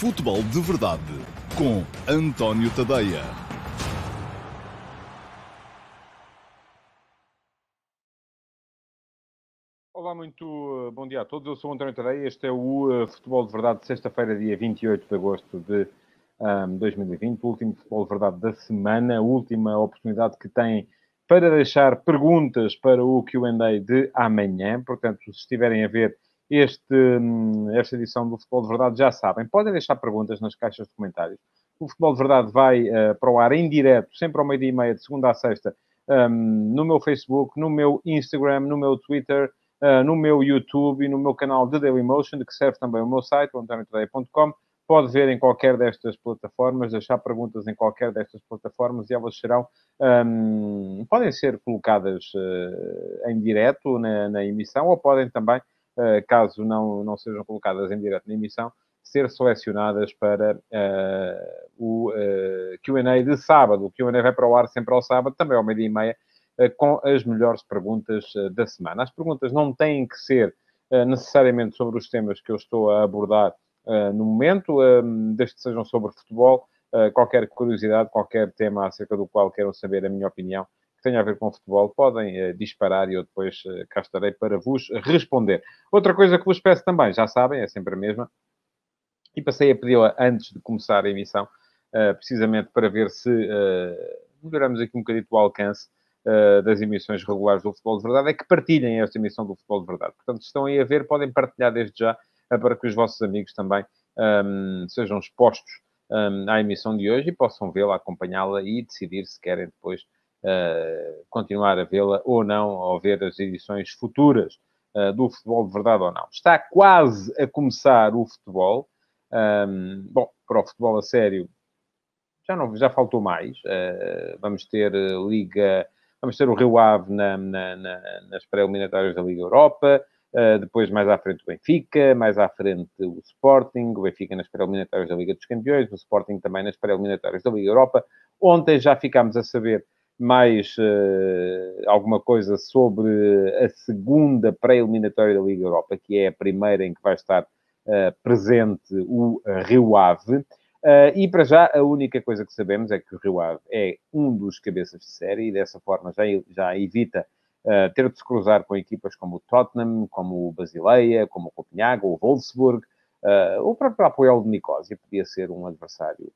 Futebol de Verdade com António Tadeia. Olá, muito uh, bom dia a todos. Eu sou António Tadeia. Este é o uh, Futebol de Verdade de sexta-feira, dia 28 de agosto de um, 2020. O último Futebol de Verdade da semana. A última oportunidade que tem para deixar perguntas para o Q&A de amanhã. Portanto, se estiverem a ver este, hum, esta edição do Futebol de Verdade, já sabem, podem deixar perguntas nas caixas de comentários. O Futebol de Verdade vai uh, para o ar em direto, sempre ao meio-dia e meia, de segunda a sexta, um, no meu Facebook, no meu Instagram, no meu Twitter, uh, no meu YouTube e no meu canal de Dailymotion, que serve também o meu site, antoniotodeia.com. Pode ver em qualquer destas plataformas, deixar perguntas em qualquer destas plataformas e elas serão, um, podem ser colocadas uh, em direto na, na emissão ou podem também caso não, não sejam colocadas em direto na emissão, ser selecionadas para uh, o uh, eh, QA de sábado. O QA vai para o ar sempre ao sábado, também ao meio-dia e meia, uh, com as melhores perguntas da semana. As perguntas não têm que ser necessariamente sobre os temas que eu estou a abordar no momento, desde que sejam sobre futebol, qualquer curiosidade, qualquer tema acerca do qual queiram saber a minha opinião, tenha a ver com futebol, podem uh, disparar e eu depois uh, cá estarei para vos responder. Outra coisa que vos peço também, já sabem, é sempre a mesma, e passei a pedi-la antes de começar a emissão, uh, precisamente para ver se melhoramos aqui um bocadinho o alcance das emissões regulares do Futebol de Verdade, é que partilhem esta emissão do Futebol de Verdade. Portanto, se estão aí a ver, podem partilhar desde já, para que os vossos amigos também um, ehm, sejam expostos um, ehm, à emissão de hoje e possam vê-la, acompanhá-la e decidir se querem depois uh, continuar a vê-la ou não, ou ver as edições futuras uh, do futebol de verdade ou não. Está quase a começar o futebol. Um, bom, para o futebol a sério, já, não, já faltou mais. Uh, vamos ter Liga, vamos ter o Rio Ave na, na, na, nas pré-eliminatórias da Liga Europa. Uh, depois, mais à frente, o Benfica, mais à frente, o Sporting, o Benfica nas pré-eliminatórias da Liga dos Campeões, o Sporting também nas pré-eliminatórias da Liga Europa. Ontem já ficámos a saber mais uh, alguma coisa sobre a segunda pré-eliminatória da Liga Europa, que é a primeira em que vai estar uh, presente o Rio Ave. Uh, e para já, a única coisa que sabemos é que o Rio Ave é um dos cabeças de série e dessa forma já, já evita ter de se cruzar com equipas como o Tottenham, como o Basileia, como o Copenhague, ou o Wolfsburg, o próprio Apoel de Nicosia podia ser um adversário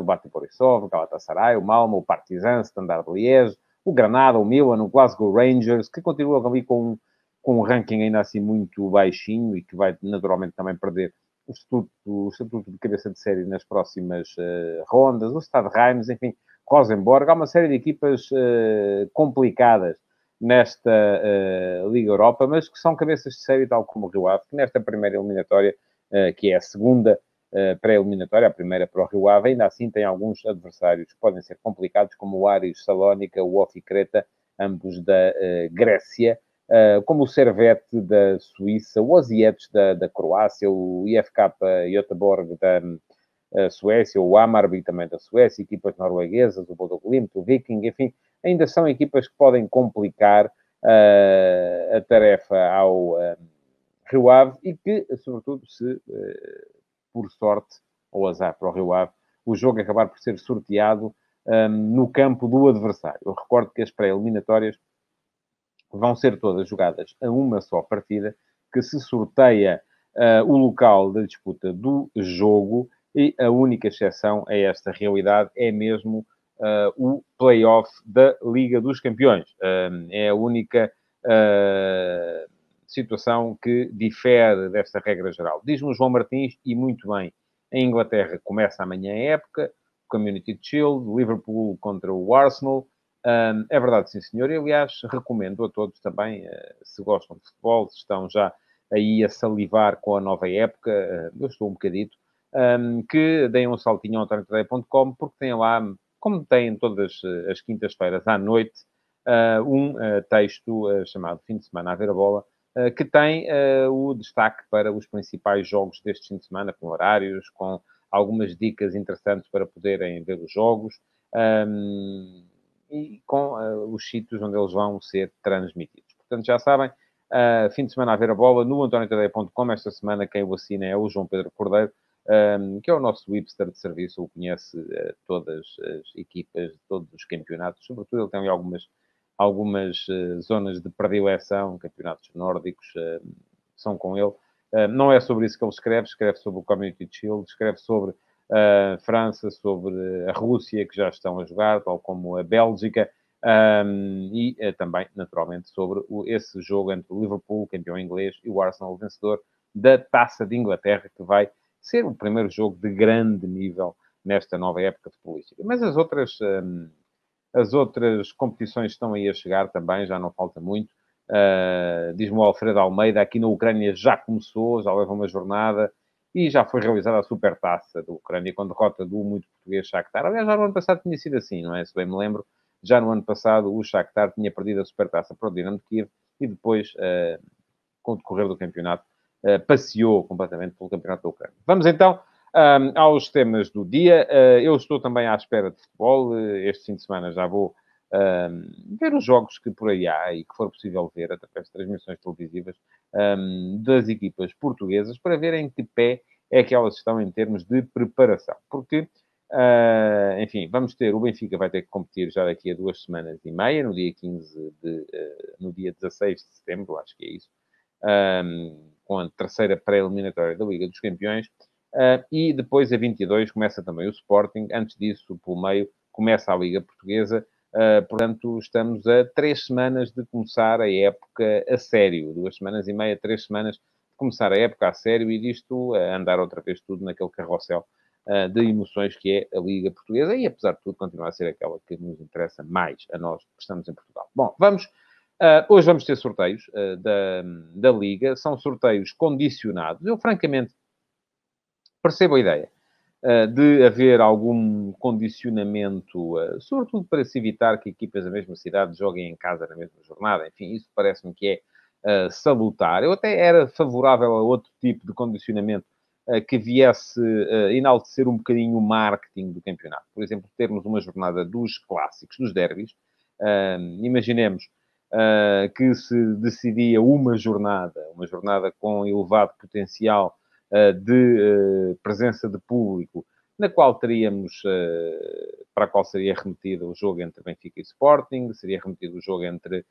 o Bate Borisov, o Galatasaray, o Malmo, o Partizan, o Standard Liège, o Granada, o Milan, o Glasgow Rangers, que continuam ali com, com um ranking ainda assim muito baixinho e que vai naturalmente também perder o estatuto, o estatuto de cabeça de série nas próximas uh, rondas, o Stade Reims, enfim, Rosenborg, há uma série de equipas uh, complicadas nesta Liga Europa, mas que são cabeças de série, tal como o Rio Ave, que nesta primeira eliminatória que é a segunda pré-eliminatória, a primeira para o Rio Ave, ainda assim tem alguns adversários que podem ser complicados, como o Aris Salónica, o Ofi Creta, ambos da eh, Grécia, como o Servette da Suíça, o Osietes da, da Croácia, o IFK Göteborg da Suécia, o Amarby também da Suécia, equipas norueguesas, o Bodo Glimt, o Viking, enfim, ainda são equipas que podem complicar uh, a tarefa ao, Rio Ave e que, sobretudo, se eh, por sorte ou azar para o Rio Ave, o jogo acabar por ser sorteado um, no campo do adversário. Eu recordo que as pré-eliminatórias vão ser todas jogadas a uma só partida, que se sorteia uh, o local da disputa do jogo e a única exceção a esta realidade é mesmo uh, o play-off da Liga dos Campeões. Uh, é a única situação que difere desta regra geral. Diz-me João Martins, e muito bem, em Inglaterra começa amanhã a época, Community Shield, Liverpool contra o Arsenal. Um, é verdade, sim, senhor. E, aliás, recomendo a todos também, uh, se gostam de futebol, se estão já aí a salivar com a nova época, uh, eu estou um bocadito, um, que deem um saltinho ao antoniotadeia.com, porque tem lá, como tem todas eh, as quintas-feiras à noite, uh, um texto chamado Fim de Semana a ver a bola, que tem uh, o destaque para os principais jogos deste fim de semana, com horários, com algumas dicas interessantes para poderem ver os jogos um, ehm, e com uh, os sítios onde eles vão ser transmitidos. Portanto, já sabem, fim de semana a ver a bola no antoniotadeia.com. Esta semana quem o assina é o João Pedro Cordeiro. um, que é o nosso hipster de serviço, ele conhece uh, todas as equipas, todos os campeonatos, sobretudo ele tem algumas, algumas uh, zonas de predileção, campeonatos nórdicos, uh, são com ele. não é sobre isso que ele escreve, escreve sobre o Community Shield, escreve sobre a França, sobre a Rússia, que já estão a jogar, tal como a Bélgica, um, e também, naturalmente, sobre esse jogo entre o Liverpool, campeão inglês, e o Arsenal, vencedor da Taça de Inglaterra, que vai ser o primeiro jogo de grande nível nesta nova época futebolística. Mas as outras, um, as outras competições estão aí a chegar também, já não falta muito. Uh, Diz-me o Alfredo Almeida, aqui na Ucrânia já começou, já leva uma jornada e já foi realizada a supertaça da Ucrânia com derrota do muito português Shakhtar. Aliás, já no ano passado tinha sido assim, não é? Se bem me lembro, já no ano passado o Shakhtar tinha perdido a supertaça para o Dinamo de Kiev e depois, uh, com o decorrer do campeonato, uh, passeou completamente pelo campeonato da Ucrânia. Vamos então um, aos temas do dia. Uh, eu estou também à espera de futebol. este fim de semana já vou um, ver os jogos que por aí há e que for possível ver através de transmissões televisivas um, das equipas portuguesas para ver em que pé é que elas estão em termos de preparação. Porque, uh, enfim, vamos ter, o Benfica vai ter que competir já daqui a duas semanas e meia, no dia 15 de, uh, no dia 16 de setembro, acho que é isso, com a terceira pré-eliminatória da Liga dos Campeões. Uh, e depois, a 22, começa também o Sporting. Antes disso, pelo meio, começa a Liga Portuguesa. Uh, portanto, estamos a três semanas de começar a época a sério. Duas semanas e meia, três semanas de começar a época a sério e disto a andar outra vez tudo naquele carrossel uh, de emoções que é a Liga Portuguesa e, apesar de tudo, continua a ser aquela que nos interessa mais a nós que estamos em Portugal. Bom, vamos. Uh, hoje vamos ter sorteios da, da Liga. São sorteios condicionados. Eu, francamente, percebo a ideia eh, de haver algum condicionamento, eh, sobretudo para se evitar que equipas da mesma cidade joguem em casa na mesma jornada. Enfim, isso parece-me que é eh, salutar. Eu até era favorável a outro tipo de condicionamento que viesse enaltecer um bocadinho o marketing do campeonato. Por exemplo, termos uma jornada dos clássicos, dos derbys. imaginemos que se decidia uma jornada, uma jornada com elevado potencial de eh, presença de público, na qual teríamos, eh, para a qual seria remetido o jogo entre Benfica e Sporting, seria remetido o jogo entre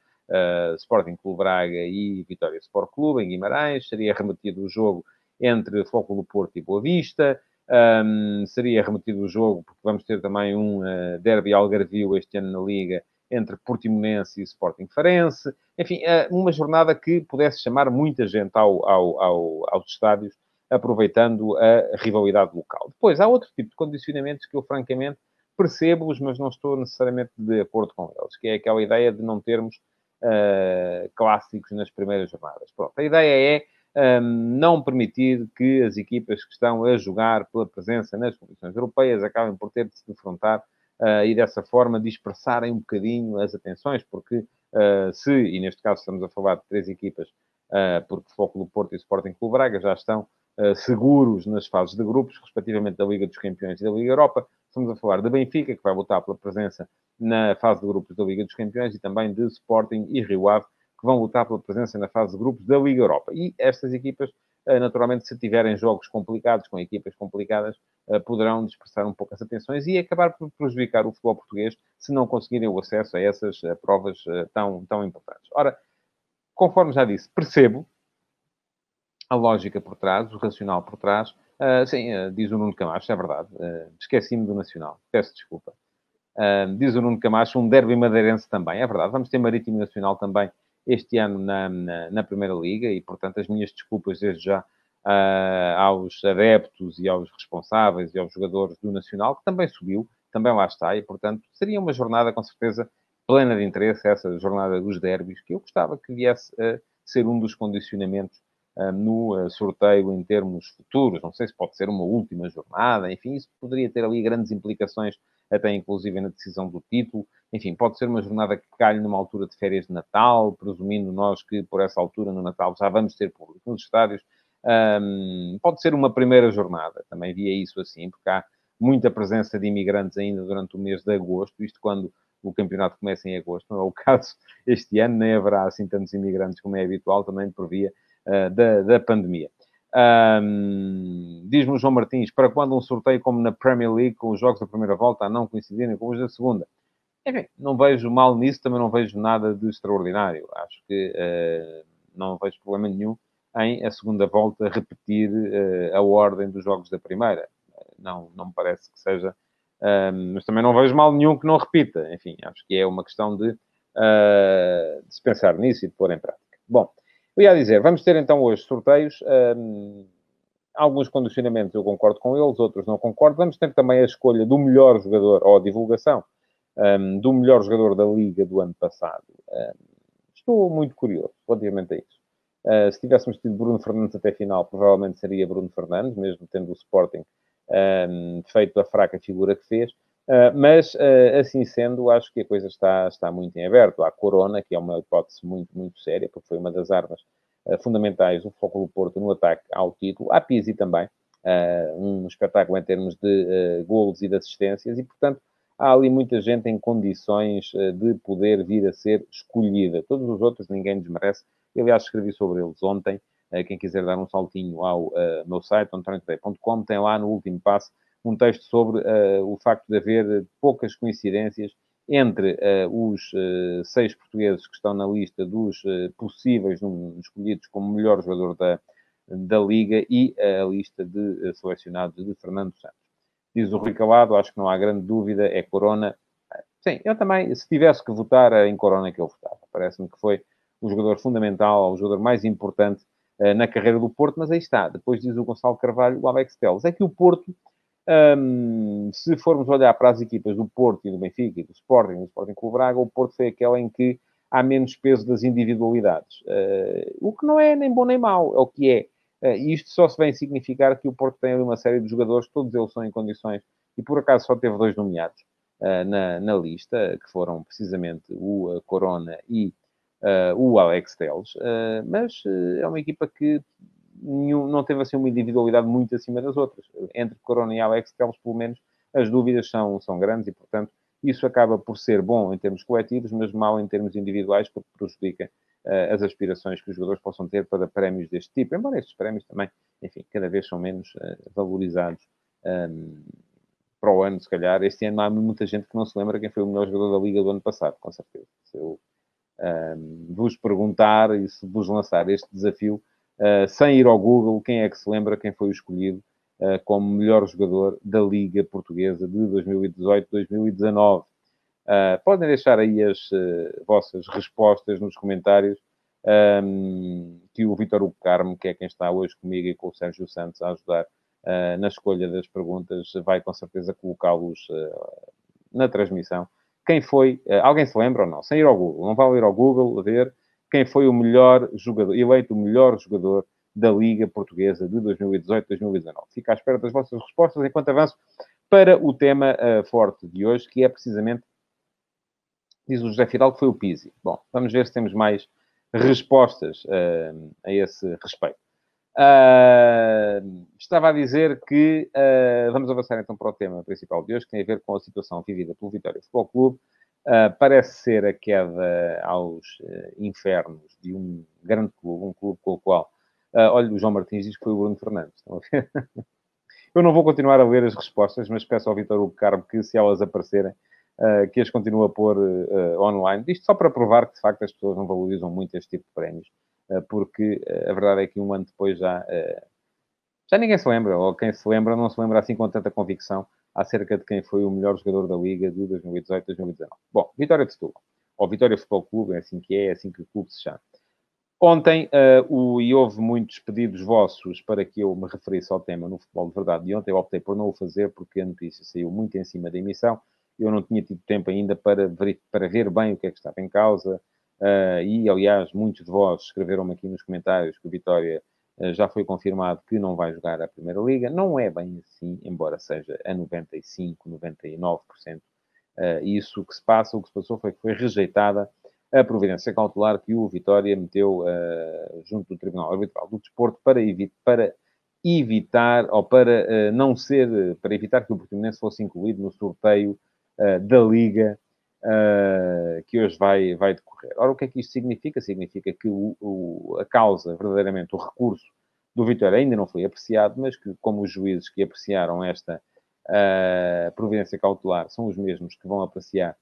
Sporting Clube Braga e Vitória Sport Clube, em Guimarães, seria remetido o jogo entre Foco do Porto e Boa Vista, um, seria remetido o jogo, porque vamos ter também um uh, derby algarvio este ano na Liga, entre Portimonense e Sporting Farense. Enfim, uma jornada que pudesse chamar muita gente ao, ao, ao, aos estádios aproveitando a rivalidade local. Depois, há outro tipo de condicionamentos que eu, francamente, percebo-os, mas não estou necessariamente de acordo com eles, que é aquela ideia de não termos uh, clássicos nas primeiras jornadas. Pronto, a ideia é um, ehm, não permitir que as equipas que estão a jogar pela presença nas competições europeias acabem por ter de se defrontar uh, e dessa forma dispersarem um bocadinho as atenções, porque uh, se, e neste caso estamos a falar de três equipas, porque Foco do Porto e Sporting Clube Braga já estão seguros nas fases de grupos, respectivamente da Liga dos Campeões e da Liga Europa. Estamos a falar de Benfica, que vai lutar pela presença na fase de grupos da Liga dos Campeões, e também de Sporting e Rio Ave, que vão lutar pela presença na fase de grupos da Liga Europa. E estas equipas, eh, naturalmente, se tiverem jogos complicados, com equipas complicadas, eh, poderão dispersar um pouco as atenções e acabar por prejudicar o futebol português se não conseguirem o acesso a essas provas tão, tão importantes. Ora, conforme já disse, percebo a lógica por trás, o racional por trás. Uh, sim, uh, diz o Nuno Camacho, é verdade. Uh, Esqueci-me do Nacional, peço desculpa. diz o Nuno Camacho, um derby madeirense também, é verdade. Vamos ter Marítimo Nacional também este ano na, na, na Primeira Liga e, portanto, as minhas desculpas desde já aos adeptos e aos responsáveis e aos jogadores do Nacional, que também subiu, também lá está, e, portanto, seria uma jornada, com certeza, plena de interesse, essa jornada dos derbys, que eu gostava que viesse a ser um dos condicionamentos no ah, sorteio em termos futuros. Não sei se pode ser uma última jornada, enfim, isso poderia ter ali grandes implicações, até inclusive na decisão do título. Enfim, pode ser uma jornada que calhe numa altura de férias de Natal, presumindo nós que por essa altura no Natal já vamos ter público nos estádios. Um, pode ser uma primeira jornada, também via isso assim, porque há muita presença de imigrantes ainda durante o mês de agosto, isto quando o campeonato começa em agosto, não é o caso este ano, nem haverá assim tantos imigrantes como é habitual, também previa da, da pandemia. Um, Diz-me o João Martins, para quando um sorteio como na Premier League, com os jogos da primeira volta a não coincidirem com os da segunda? Enfim, não vejo mal nisso, também não vejo nada de extraordinário. Acho que uh, não vejo problema nenhum em a segunda volta repetir uh, a ordem dos jogos da primeira. Não, não me parece que seja. Uh, mas também não vejo mal nenhum que não repita. Enfim, acho que é uma questão de, de se pensar nisso e de pôr em prática. Bom, eu ia dizer, vamos ter então hoje sorteios. alguns condicionamentos eu concordo com eles, outros não concordo. Vamos ter também a escolha do melhor jogador ou a divulgação um, do melhor jogador da Liga do ano passado. estou muito curioso relativamente a isso. Uh, se tivéssemos tido Bruno Fernandes até final, provavelmente seria Bruno Fernandes, mesmo tendo o Sporting um, feito a fraca figura que fez. Uh, mas, uh, assim sendo, acho que a coisa está, está muito em aberto. Há Corona, que é uma hipótese muito, muito séria, porque foi uma das armas uh, fundamentais do Foco do Porto no ataque ao título. Há Pizzi também, um espetáculo em termos de golos e de assistências, e, portanto, há ali muita gente em condições de poder vir a ser escolhida. Todos os outros ninguém desmerece eu, aliás, escrevi sobre eles ontem. Quem quiser dar um saltinho ao meu site, antoniotoday.com, tem lá no último passo um texto sobre uh, o facto de haver poucas coincidências entre uh, os uh, seis portugueses que estão na lista dos possíveis um, escolhidos como melhor jogador da, da Liga e a lista de selecionados de Fernando Santos. Diz o Rui Calado, acho que não há grande dúvida, é Corona. Sim, eu também, se tivesse que votar, é em Corona que eu votava. Parece-me que foi o jogador fundamental, o jogador mais importante na carreira do Porto, mas aí está. Depois diz o Gonçalo Carvalho, o Alex Telles. É que o Porto, um, se formos olhar para as equipas do Porto e do Benfica e do Sporting, do Sporting Clube Braga, o Porto foi aquela em que há menos peso das individualidades. Uh, o que não é nem bom nem mau, é o que é. Uh, isto só se vem significar que o Porto tem ali uma série de jogadores, todos eles são em condições, e por acaso só teve dois nomeados uh, na, na, lista, que foram precisamente o Corona e o Alex Telles, uh, mas é uma equipa que nenhum, não teve assim uma individualidade muito acima das outras. Entre Corona e Alex Telles, pelo menos, as dúvidas são, são grandes e, portanto, isso acaba por ser bom em termos coletivos, mas mal em termos individuais, porque prejudica as aspirações que os jogadores possam ter para prémios deste tipo, embora estes prémios também, enfim, cada vez são menos valorizados. Um, para o ano, se calhar. Este ano há muita gente que não se lembra quem foi o melhor jogador da Liga do ano passado, com certeza. Se eu vos perguntar e se vos lançar este desafio, uh, sem ir ao Google, quem é que se lembra quem foi escolhido uh, como melhor jogador da Liga Portuguesa de 2018-2019. Uh, podem deixar aí as vossas respostas nos comentários, um, que o Vitor Hugo Carmo, que é quem está hoje comigo e com o Sérgio Santos a ajudar na escolha das perguntas, vai com certeza colocá-los na transmissão quem foi, eh, alguém se lembra ou não? Sem ir ao Google, não vale ir ao Google a ver quem foi o melhor jogador, eleito o melhor jogador da Liga Portuguesa de 2018-2019. Fica à espera das vossas respostas enquanto avanço para o tema uh, forte de hoje, que é precisamente, diz o José Fidal, que foi o Pizzi. Bom, vamos ver se temos mais respostas uh, a esse respeito. Uh, estava a dizer que vamos avançar então para o tema principal de hoje, que tem a ver com a situação vivida pelo Vitória Futebol Clube. Uh, parece ser a queda aos infernos de um grande clube, um clube com o qual, olha, o João Martins diz que foi o Bruno Fernandes. Estão a ver? Eu não vou continuar a ler as respostas, mas peço ao Vitor Hugo Carmo que, se elas aparecerem, que as continue a pôr online. Isto só para provar que, de facto, as pessoas não valorizam muito este tipo de prémios porque a verdade é que um ano depois já, já ninguém se lembra, ou quem se lembra não se lembra assim com tanta convicção acerca de quem foi o melhor jogador da Liga de 2018-2019. Bom, Vitória de Setúbal, ou Vitória Futebol Clube, é assim que é, é assim que o clube se chama. Ontem, uh, o, e houve muitos pedidos vossos para que eu me referisse ao tema no futebol de verdade, e ontem eu optei por não o fazer porque a notícia saiu muito em cima da emissão, eu não tinha tido tempo ainda para ver, para ver bem o que é que estava em causa, Uh, e, aliás, muitos de vós escreveram-me aqui nos comentários que o Vitória já foi confirmado que não vai jogar a Primeira Liga. Não é bem assim, embora seja a 95, 99%. Uh, isso que se passa, o que se passou foi que foi rejeitada a providência cautelar que o Vitória meteu uh, junto do Tribunal Arbitral do Desporto para, evi para evitar, ou para não ser, para evitar que o Portimonense fosse incluído no sorteio da Liga que hoje vai, vai decorrer. Ora, o que é que isto significa? Significa que o, o, a causa, verdadeiramente, o recurso do Vitória ainda não foi apreciado, mas que, como os juízes que apreciaram esta uh, providência cautelar são os mesmos que vão apreciar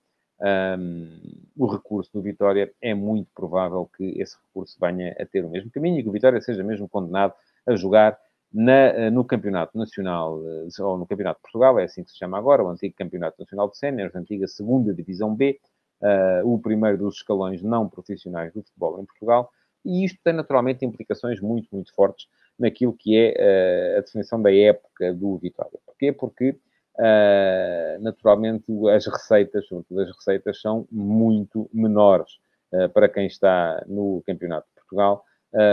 um, o recurso do Vitória, é muito provável que esse recurso venha a ter o mesmo caminho e que o Vitória seja mesmo condenado a jogar na, no Campeonato Nacional, ou no Campeonato de Portugal, é assim que se chama agora, o antigo Campeonato Nacional de Séniores, antiga segunda Divisão B, uh, o primeiro dos escalões não profissionais do futebol em Portugal, e isto tem naturalmente implicações muito, muito fortes naquilo que é uh, a definição da época do Vitória. Porquê? Porque, uh, naturalmente, as receitas, sobretudo as receitas, são muito menores para quem está no Campeonato de Portugal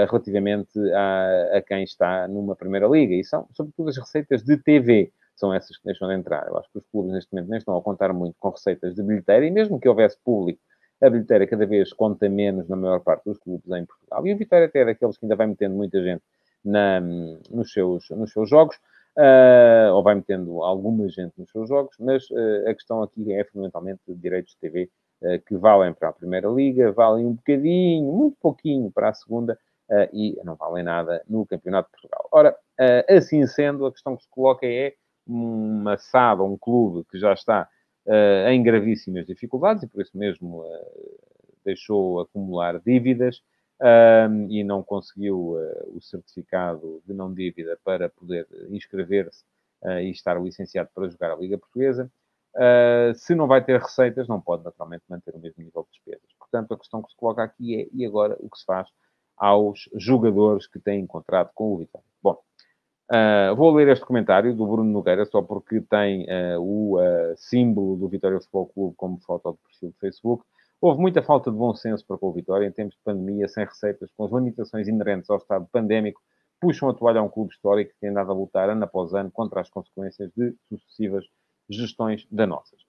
relativamente a, a, quem está numa Primeira Liga. E são, sobretudo, as receitas de TV. São essas que deixam de entrar. Eu acho que os clubes, neste momento, nem estão a contar muito com receitas de bilheteira, e mesmo que houvesse público a bilheteira cada vez conta menos na maior parte dos clubes em Portugal. E o Vitória até é daqueles que ainda vai metendo muita gente na, nos, seus, nos seus jogos, uh, ou vai metendo alguma gente nos seus jogos, mas uh, a questão aqui é fundamentalmente de direitos de TV uh, que valem para a Primeira Liga, valem um bocadinho, muito pouquinho para a Segunda e não valem nada no Campeonato de Portugal. Ora, assim sendo, a questão que se coloca é uma SAD, um clube que já está em gravíssimas dificuldades e por isso mesmo deixou acumular dívidas, um, e não conseguiu uh, o certificado de não dívida para poder inscrever-se uh, e estar licenciado para jogar a Liga Portuguesa. Uh, se não vai ter receitas, não pode naturalmente manter o mesmo nível de despesas. Portanto, a questão que se coloca aqui é, e agora, o que se faz aos jogadores que têm encontrado com o Vitória? Uh, vou ler este comentário do Bruno Nogueira, só porque tem uh, o uh, símbolo do Vitória Futebol Clube como foto de perfil do Facebook. Houve muita falta de bom senso para com o Vitória em tempos de pandemia, sem receitas, com as limitações inerentes ao estado pandémico, puxam a toalha a um clube histórico que tem andado a lutar ano após ano contra as consequências de sucessivas gestões danosas.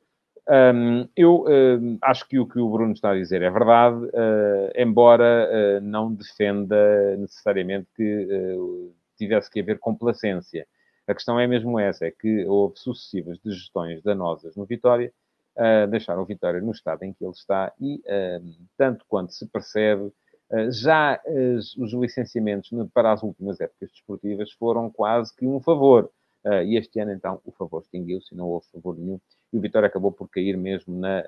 Um, eu um, acho que o que o Bruno está a dizer é verdade, uh, embora uh, não defenda necessariamente que uh, tivesse que haver complacência. A questão é mesmo essa, é que houve sucessivas de gestões danosas no Vitória, uh, deixar o Vitória no estado em que ele está e, uh, tanto quanto se percebe, uh, já os licenciamentos para as últimas épocas desportivas foram quase que um favor. e este ano, então, o favor extinguiu-se, não houve favor nenhum, e o Vitória acabou por cair mesmo na.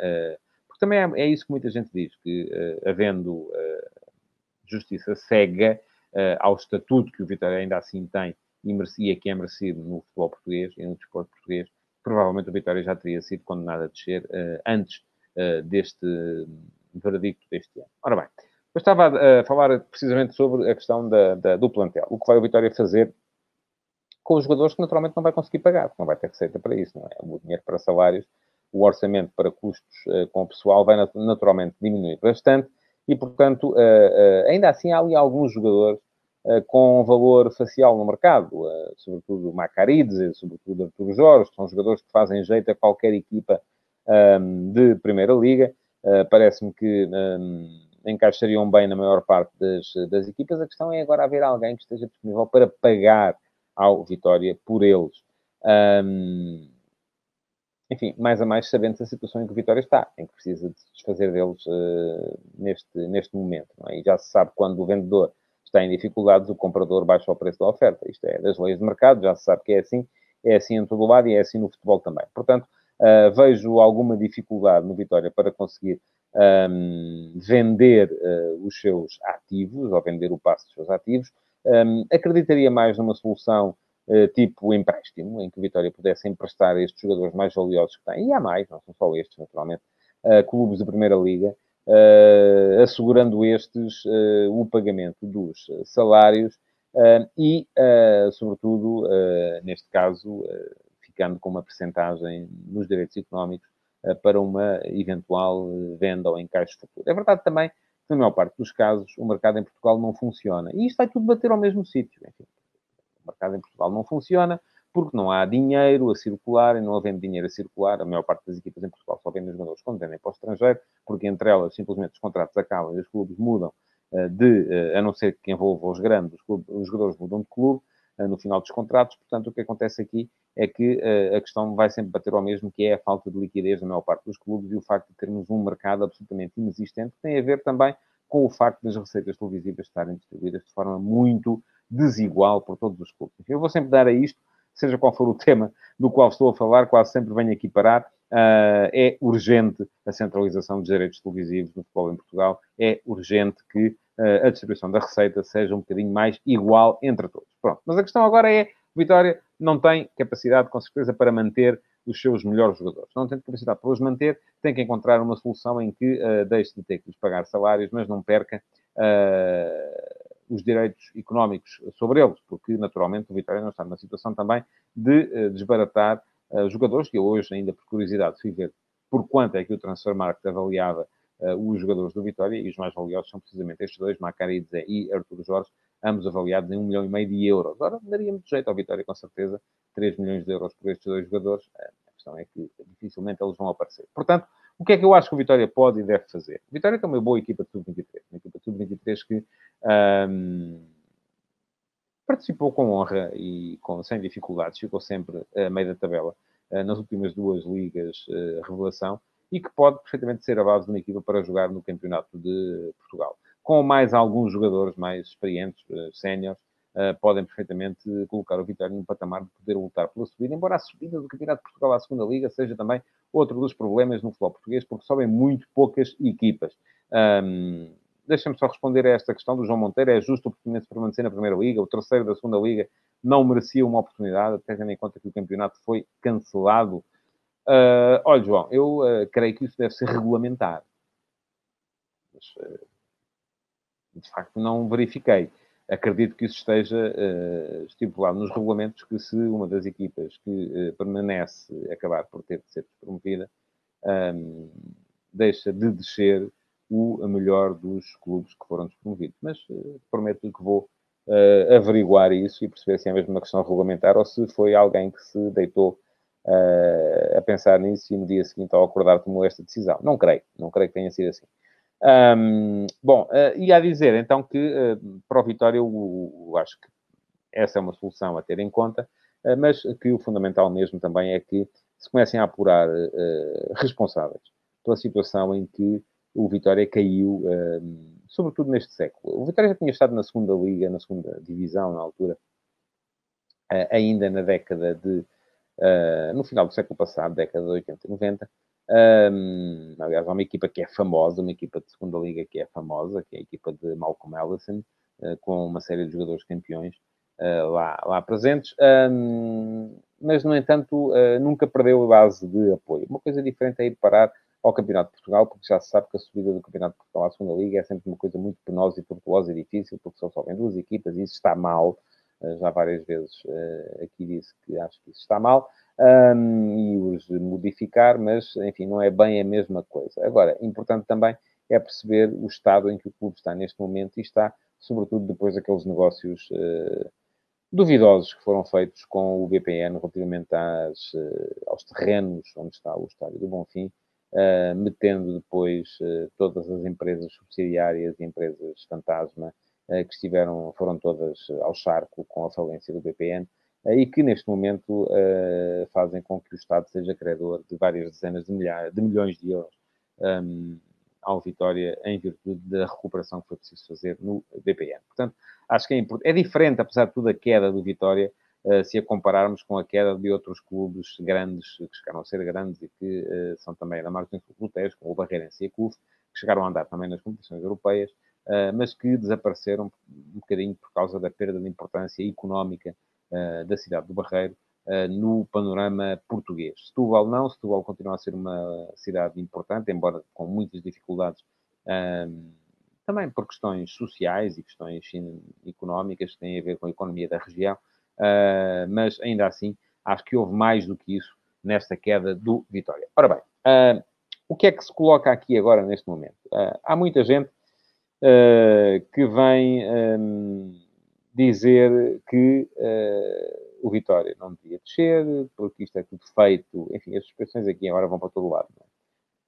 porque também é, é, isso que muita gente diz, que havendo justiça cega ao estatuto que o Vitória ainda assim tem e merecia que é merecido no futebol português e no desporto português, provavelmente o Vitória já teria sido condenado a descer uh, antes uh, deste veredicto deste ano. Ora bem, eu estava a, falar precisamente sobre a questão da, da, do plantel. O que vai o Vitória fazer com os jogadores que naturalmente não vai conseguir pagar, porque não vai ter receita para isso, não é? O dinheiro para salários, o orçamento para custos uh, com o pessoal vai naturalmente diminuir bastante e, portanto, ainda assim há ali alguns jogadores eh, com valor facial no mercado, eh, sobretudo Macarides, sobretudo Artur Jorge, são jogadores que fazem jeito a qualquer equipa ehm, de Primeira Liga. Eh, parece-me que ehm, encaixariam bem na maior parte das, das equipas. A questão é agora haver alguém que esteja disponível para pagar ao Vitória por eles. Um, ehm, enfim, mais a mais sabendo a situação em que o Vitória está, em que precisa de se desfazer deles uh, neste, neste momento. É? E já se sabe quando o vendedor está em dificuldades, o comprador baixa o preço da oferta. Isto é das leis de mercado, já se sabe que é assim, é assim em todo lado e é assim no futebol também. Portanto, uh, vejo alguma dificuldade no Vitória para conseguir um, vender uh, os seus ativos, ou vender o passo dos seus ativos. Um, acreditaria mais numa solução uh, tipo empréstimo, em que o Vitória pudesse emprestar estes jogadores mais valiosos que tem, e há mais, não são só estes, naturalmente, clubes de Primeira Liga, assegurando estes uh, o pagamento dos eh, salários e, sobretudo, neste caso, ficando com uma percentagem nos direitos económicos para uma eventual venda ou encaixe futuro. É verdade também que, na maior parte dos casos, o mercado em Portugal não funciona. E isto vai tudo bater ao mesmo sítio. O mercado em Portugal não funciona, porque não há dinheiro a circular e não havendo dinheiro a circular, a maior parte das equipas em Portugal só vendem jogadores quando vendem para o estrangeiro, porque entre elas simplesmente os contratos acabam e os clubes mudam uh, de, uh, a não ser que envolva os grandes, os, clubes, os jogadores mudam de clube uh, no final dos contratos, portanto o que acontece aqui é que a questão vai sempre bater ao mesmo, que é a falta de liquidez na maior parte dos clubes e o facto de termos um mercado absolutamente inexistente, que tem a ver também com o facto das receitas televisivas estarem distribuídas de forma muito desigual por todos os clubes. Eu vou sempre dar a isto, seja qual for o tema do qual estou a falar, quase sempre venho aqui parar. Uh, é urgente a centralização dos direitos televisivos no futebol em Portugal. É urgente que uh, a distribuição da receita seja um bocadinho mais igual entre todos. Pronto. Mas a questão agora é: Vitória não tem capacidade, com certeza, para manter os seus melhores jogadores. Não tem capacidade para os manter, tem que encontrar uma solução em que uh, deixe de ter que lhes pagar salários, mas não perca os direitos económicos sobre eles, porque naturalmente o Vitória não está numa situação também de uh, desbaratar jogadores, que eu hoje, ainda por curiosidade, fui ver por quanto é que o Transfer Market avaliava os jogadores do Vitória, e os mais valiosos são precisamente estes dois, Macaridze e Artur Jorge, ambos avaliados em um milhão e meio de euros. Ora, daria muito jeito ao Vitória, com certeza, 3 milhões de euros por estes dois jogadores. A questão é que dificilmente eles vão aparecer. Portanto, o que é que eu acho que o Vitória pode e deve fazer? O Vitória tem uma boa equipa de sub-23. Uma equipa de sub-23 que um, participou com honra e com, sem dificuldades. Ficou sempre a meio da tabela uh, nas últimas duas ligas uh, revelação e que pode perfeitamente ser a base de uma equipa para jogar no Campeonato de Portugal com mais alguns jogadores mais experientes, uh, séniores, podem perfeitamente colocar o Vitória num patamar de poder lutar pela subida, embora a subida do Campeonato de Portugal à segunda Liga seja também outro dos problemas no futebol português, porque sobem muito poucas equipas. Um, Deixa-me só responder a esta questão do João Monteiro. É justo o Portimonense permanecer na Primeira Liga? O terceiro da Segunda Liga não merecia uma oportunidade, tendo em conta que o campeonato foi cancelado. Uh, olha, João, eu uh, creio que isso deve ser regulamentar. Mas, uh, de facto não verifiquei. Acredito que isso esteja uh, estipulado nos regulamentos que se uma das equipas que uh, permanece acabar por ter de ser promovida um, ehm, deixa de descer o melhor dos clubes que foram despromovidos. Mas uh, prometo que vou averiguar isso e perceber se é mesmo uma questão regulamentar ou se foi alguém que se deitou a pensar nisso e no dia seguinte ao acordar tomou esta decisão. Não creio, não creio que tenha sido assim. Um, bom, uh, e a dizer então que uh, para o Vitória eu, eu, acho que essa é uma solução a ter em conta, uh, mas que o fundamental mesmo também é que se comecem a apurar responsáveis pela situação em que o Vitória caiu, sobretudo neste século. O Vitória já tinha estado na segunda liga, na segunda divisão na altura, ainda na década de, no final do século passado, década de 80 e 90, um, aliás, há uma equipa que é famosa, uma equipa de segunda liga que é famosa, que é a equipa de Malcolm Ellison, uh, com uma série de jogadores campeões uh, lá, lá presentes. Um, mas, no entanto, uh, nunca perdeu a base de apoio. Uma coisa diferente é ir parar ao Campeonato de Portugal, porque já se sabe que a subida do Campeonato de Portugal à segunda liga é sempre uma coisa muito penosa e tortuosa e difícil, porque só sobem duas equipas e isso está mal. já várias vezes aqui disse que acho que isso está mal um, e os modificar, mas, enfim, não é bem a mesma coisa. Agora, importante também é perceber o estado em que o clube está neste momento e está, sobretudo, depois daqueles negócios uh, duvidosos que foram feitos com o BPN relativamente às, uh, aos terrenos onde está o Estádio do Bonfim, uh, metendo depois todas as empresas subsidiárias e empresas fantasma que estiveram, foram todas ao charco com a falência do BPN e que neste momento eh, fazem com que o Estado seja credor de várias dezenas de, milhares, de milhões de euros um, ao Vitória em virtude da recuperação que foi preciso fazer no BPN. Portanto, acho que é, é diferente, apesar de tudo, a queda do Vitória, uh, se a compararmos com a queda de outros clubes grandes, que chegaram a ser grandes e que uh, são também da margem do como o Barreirense e a CUF, que chegaram a andar também nas competições europeias, uh, mas que desapareceram um bocadinho por causa da perda de importância económica uh, da cidade do Barreiro uh, no panorama português. Setúbal não, Setúbal continua a ser uma cidade importante, embora com muitas dificuldades, ehm, também por questões sociais e questões económicas que têm a ver com a economia da região, eh, mas ainda assim acho que houve mais do que isso nesta queda do Vitória. Ora bem, o que é que se coloca aqui agora neste momento? há muita gente que vem ehm, dizer que uh, o Vitória não devia descer, porque isto é tudo feito, enfim, as suspensões aqui agora vão para todo lado.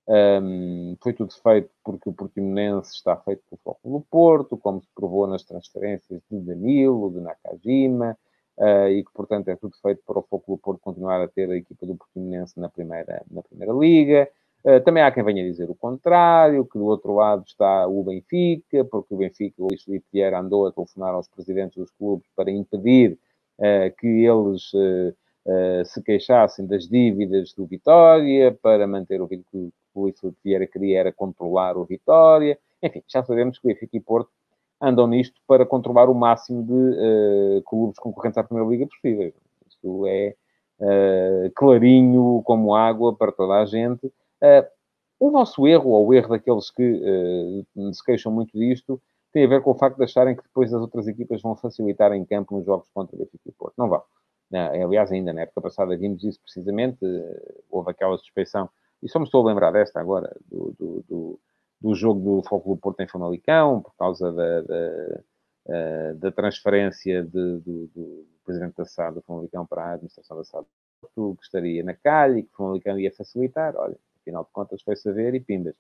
É? Um, foi tudo feito porque o Portimonense está feito pelo Foco do Porto, como se provou nas transferências de Danilo, de Nakajima, uh, e que, portanto, é tudo feito para o Foco do Porto continuar a ter a equipa do Portimonense na primeira, na primeira liga. Uh, também há quem venha dizer o contrário, que do outro lado está o Benfica, porque o Benfica, o Luís Filipe Vieira andou a telefonar aos presidentes dos clubes para impedir uh, que eles uh, se queixassem das dívidas do Vitória, para manter o que o Luís Filipe Vieira queria era controlar o Vitória. Enfim, já sabemos que o Benfica e Porto andam nisto para controlar o máximo de clubes concorrentes à Primeira Liga possíveis. Isto é clarinho como água para toda a gente. Uh, o nosso erro, ou o erro daqueles que uh, se queixam muito disto, tem a ver com o facto de acharem que depois as outras equipas vão facilitar em campo nos jogos contra o Benfica e Porto. Não vão. Não, aliás, ainda na época passada vimos isso precisamente, houve aquela suspeição, e só me estou a lembrar desta agora, do, do, do, do jogo do Foco do Porto em Famalicão, por causa da, da, da transferência de, do, do, presidente da SAD do Famalicão para a administração da SAD, que estaria na calha e que o Famalicão ia facilitar. Olha, afinal de contas foi saber e pimbas.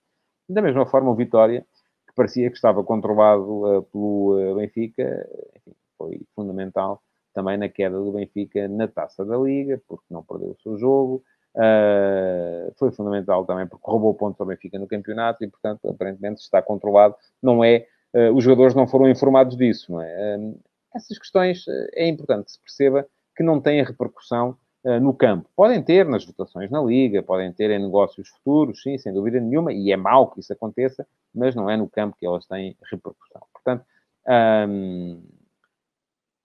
Da mesma forma, o Vitória, que parecia que estava controlado uh, pelo uh, Benfica, enfim, foi fundamental também na queda do Benfica na taça da Liga, porque não perdeu o seu jogo. Uh, foi fundamental também porque roubou pontos ao Benfica no campeonato e, portanto, aparentemente está controlado. Não é, uh, os jogadores não foram informados disso, não é? Uh, essas questões é importante que se perceba que não têm repercussão no campo. Podem ter nas votações na Liga, podem ter em negócios futuros, sim, sem dúvida nenhuma, e é mau que isso aconteça, mas não é no campo que elas têm repercussão. Portanto, hum,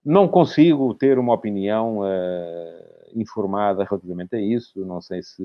não consigo ter uma opinião uh, informada relativamente a isso. Não sei se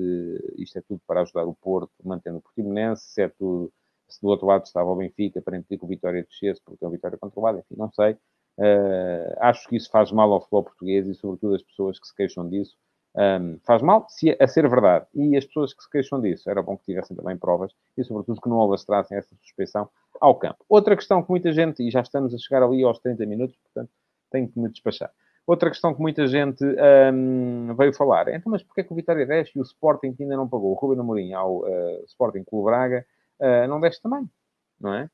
isto é tudo para ajudar o Porto, mantendo o Portimonense, se é tudo, se do outro lado estava o Benfica para impedir que o Vitória descesse, porque é o Vitória controlado, enfim, não sei. Uh, acho que isso faz mal ao futebol português e, sobretudo, as pessoas que se queixam disso. Um, faz mal se a ser verdade. E as pessoas que se queixam disso, era bom que tivessem também provas e, sobretudo, que não alastrassem essa suspeição ao campo. Outra questão que muita gente, e já estamos a chegar ali aos 30 minutos, portanto, tenho que me despachar. Outra questão que muita gente um, veio falar então, mas porquê que o Vitória desce e o Sporting, que ainda não pagou o Ruben Amorim ao uh, Sporting Clube Braga, uh, não desce também, não é?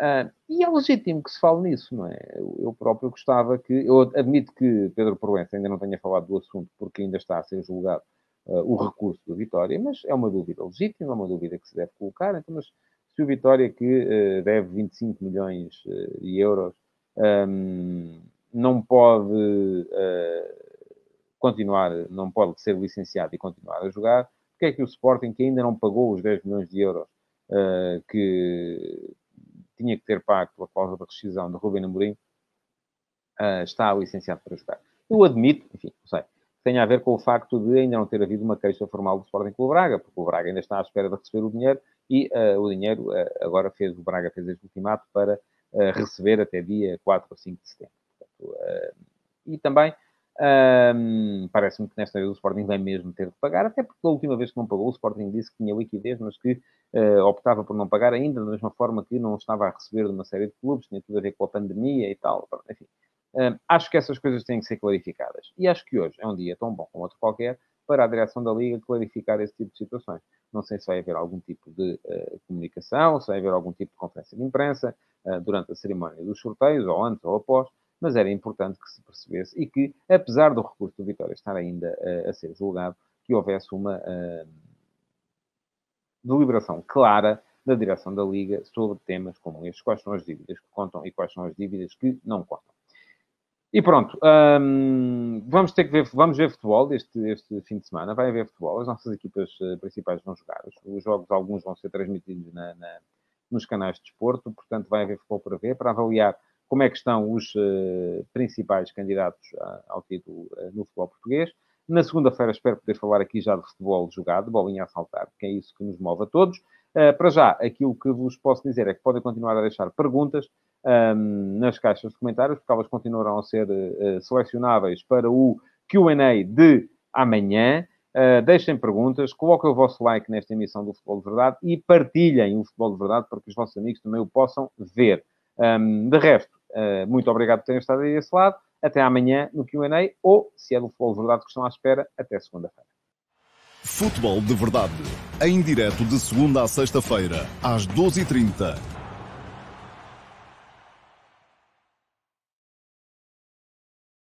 Uh, e é legítimo que se fale nisso, não é? Eu, eu, próprio gostava que. Eu admito que Pedro Proença ainda não tenha falado do assunto porque ainda está a ser julgado uh, o recurso do Vitória, mas é uma dúvida legítima, é uma dúvida que se deve colocar. Então, mas se o Vitória, que uh, deve 25 milhões de euros, um, não pode continuar, não pode ser licenciado e continuar a jogar, porque é que o Sporting, que ainda não pagou os 10 milhões de euros que tinha que ter pago pela cláusula de rescisão de Rubem Amorim, uh, está licenciado para jogar. Eu admito, enfim, não sei, tem a ver com o facto de ainda não ter havido uma queixa formal do Sporting com o Braga, porque o Braga ainda está à espera de receber o dinheiro e uh, o dinheiro uh, agora fez, o Braga fez este ultimato para receber até dia 4 ou 5 de setembro. Portanto, e também um, Parece-me que nesta vez o Sporting vai mesmo ter de pagar, até porque a última vez que não pagou, o Sporting disse que tinha liquidez, mas que uh, optava por não pagar ainda, da mesma forma que não estava a receber de uma série de clubes, tinha tudo a ver com a pandemia e tal. Enfim, um, acho que essas coisas têm que ser clarificadas. E acho que hoje é um dia tão bom como outro qualquer para a direção da Liga clarificar esse tipo de situações. Não sei se vai haver algum tipo de uh, comunicação, se vai haver algum tipo de conferência de imprensa uh, durante a cerimónia dos sorteios, ou antes ou após, mas era importante que se percebesse e que, apesar do recurso do Vitória estar ainda uh, a ser julgado, que houvesse uma uh, deliberação clara da direção da Liga sobre temas como estes, quais são as dívidas que contam e quais são as dívidas que não contam. E pronto, um, vamos ter que ver, vamos ver futebol este, este fim de semana, vai haver futebol, as nossas equipas uh, principais vão jogar, os, os, jogos, alguns vão ser transmitidos na, na, nos canais de desporto, portanto vai haver futebol para ver, para avaliar como é que estão os uh, principais candidatos ao título uh, no futebol português. Na segunda-feira espero poder falar aqui já de futebol jogado, de bolinha a saltar, porque é isso que nos move a todos. Uh, para já, aquilo que vos posso dizer é que podem continuar a deixar perguntas um, ehm, nas caixas de comentários, porque elas continuarão a ser selecionáveis para o Q&A de amanhã. Uh, deixem perguntas, coloquem o vosso like nesta emissão do Futebol de Verdade e partilhem o Futebol de Verdade para que os vossos amigos também o possam ver. Um, ehm, de resto, muito obrigado por terem estado aí desse lado. Até amanhã no QA ou, se é do futebol de verdade que estão à espera, até segunda-feira. Futebol de verdade, em direto de segunda a sexta-feira, às 12h30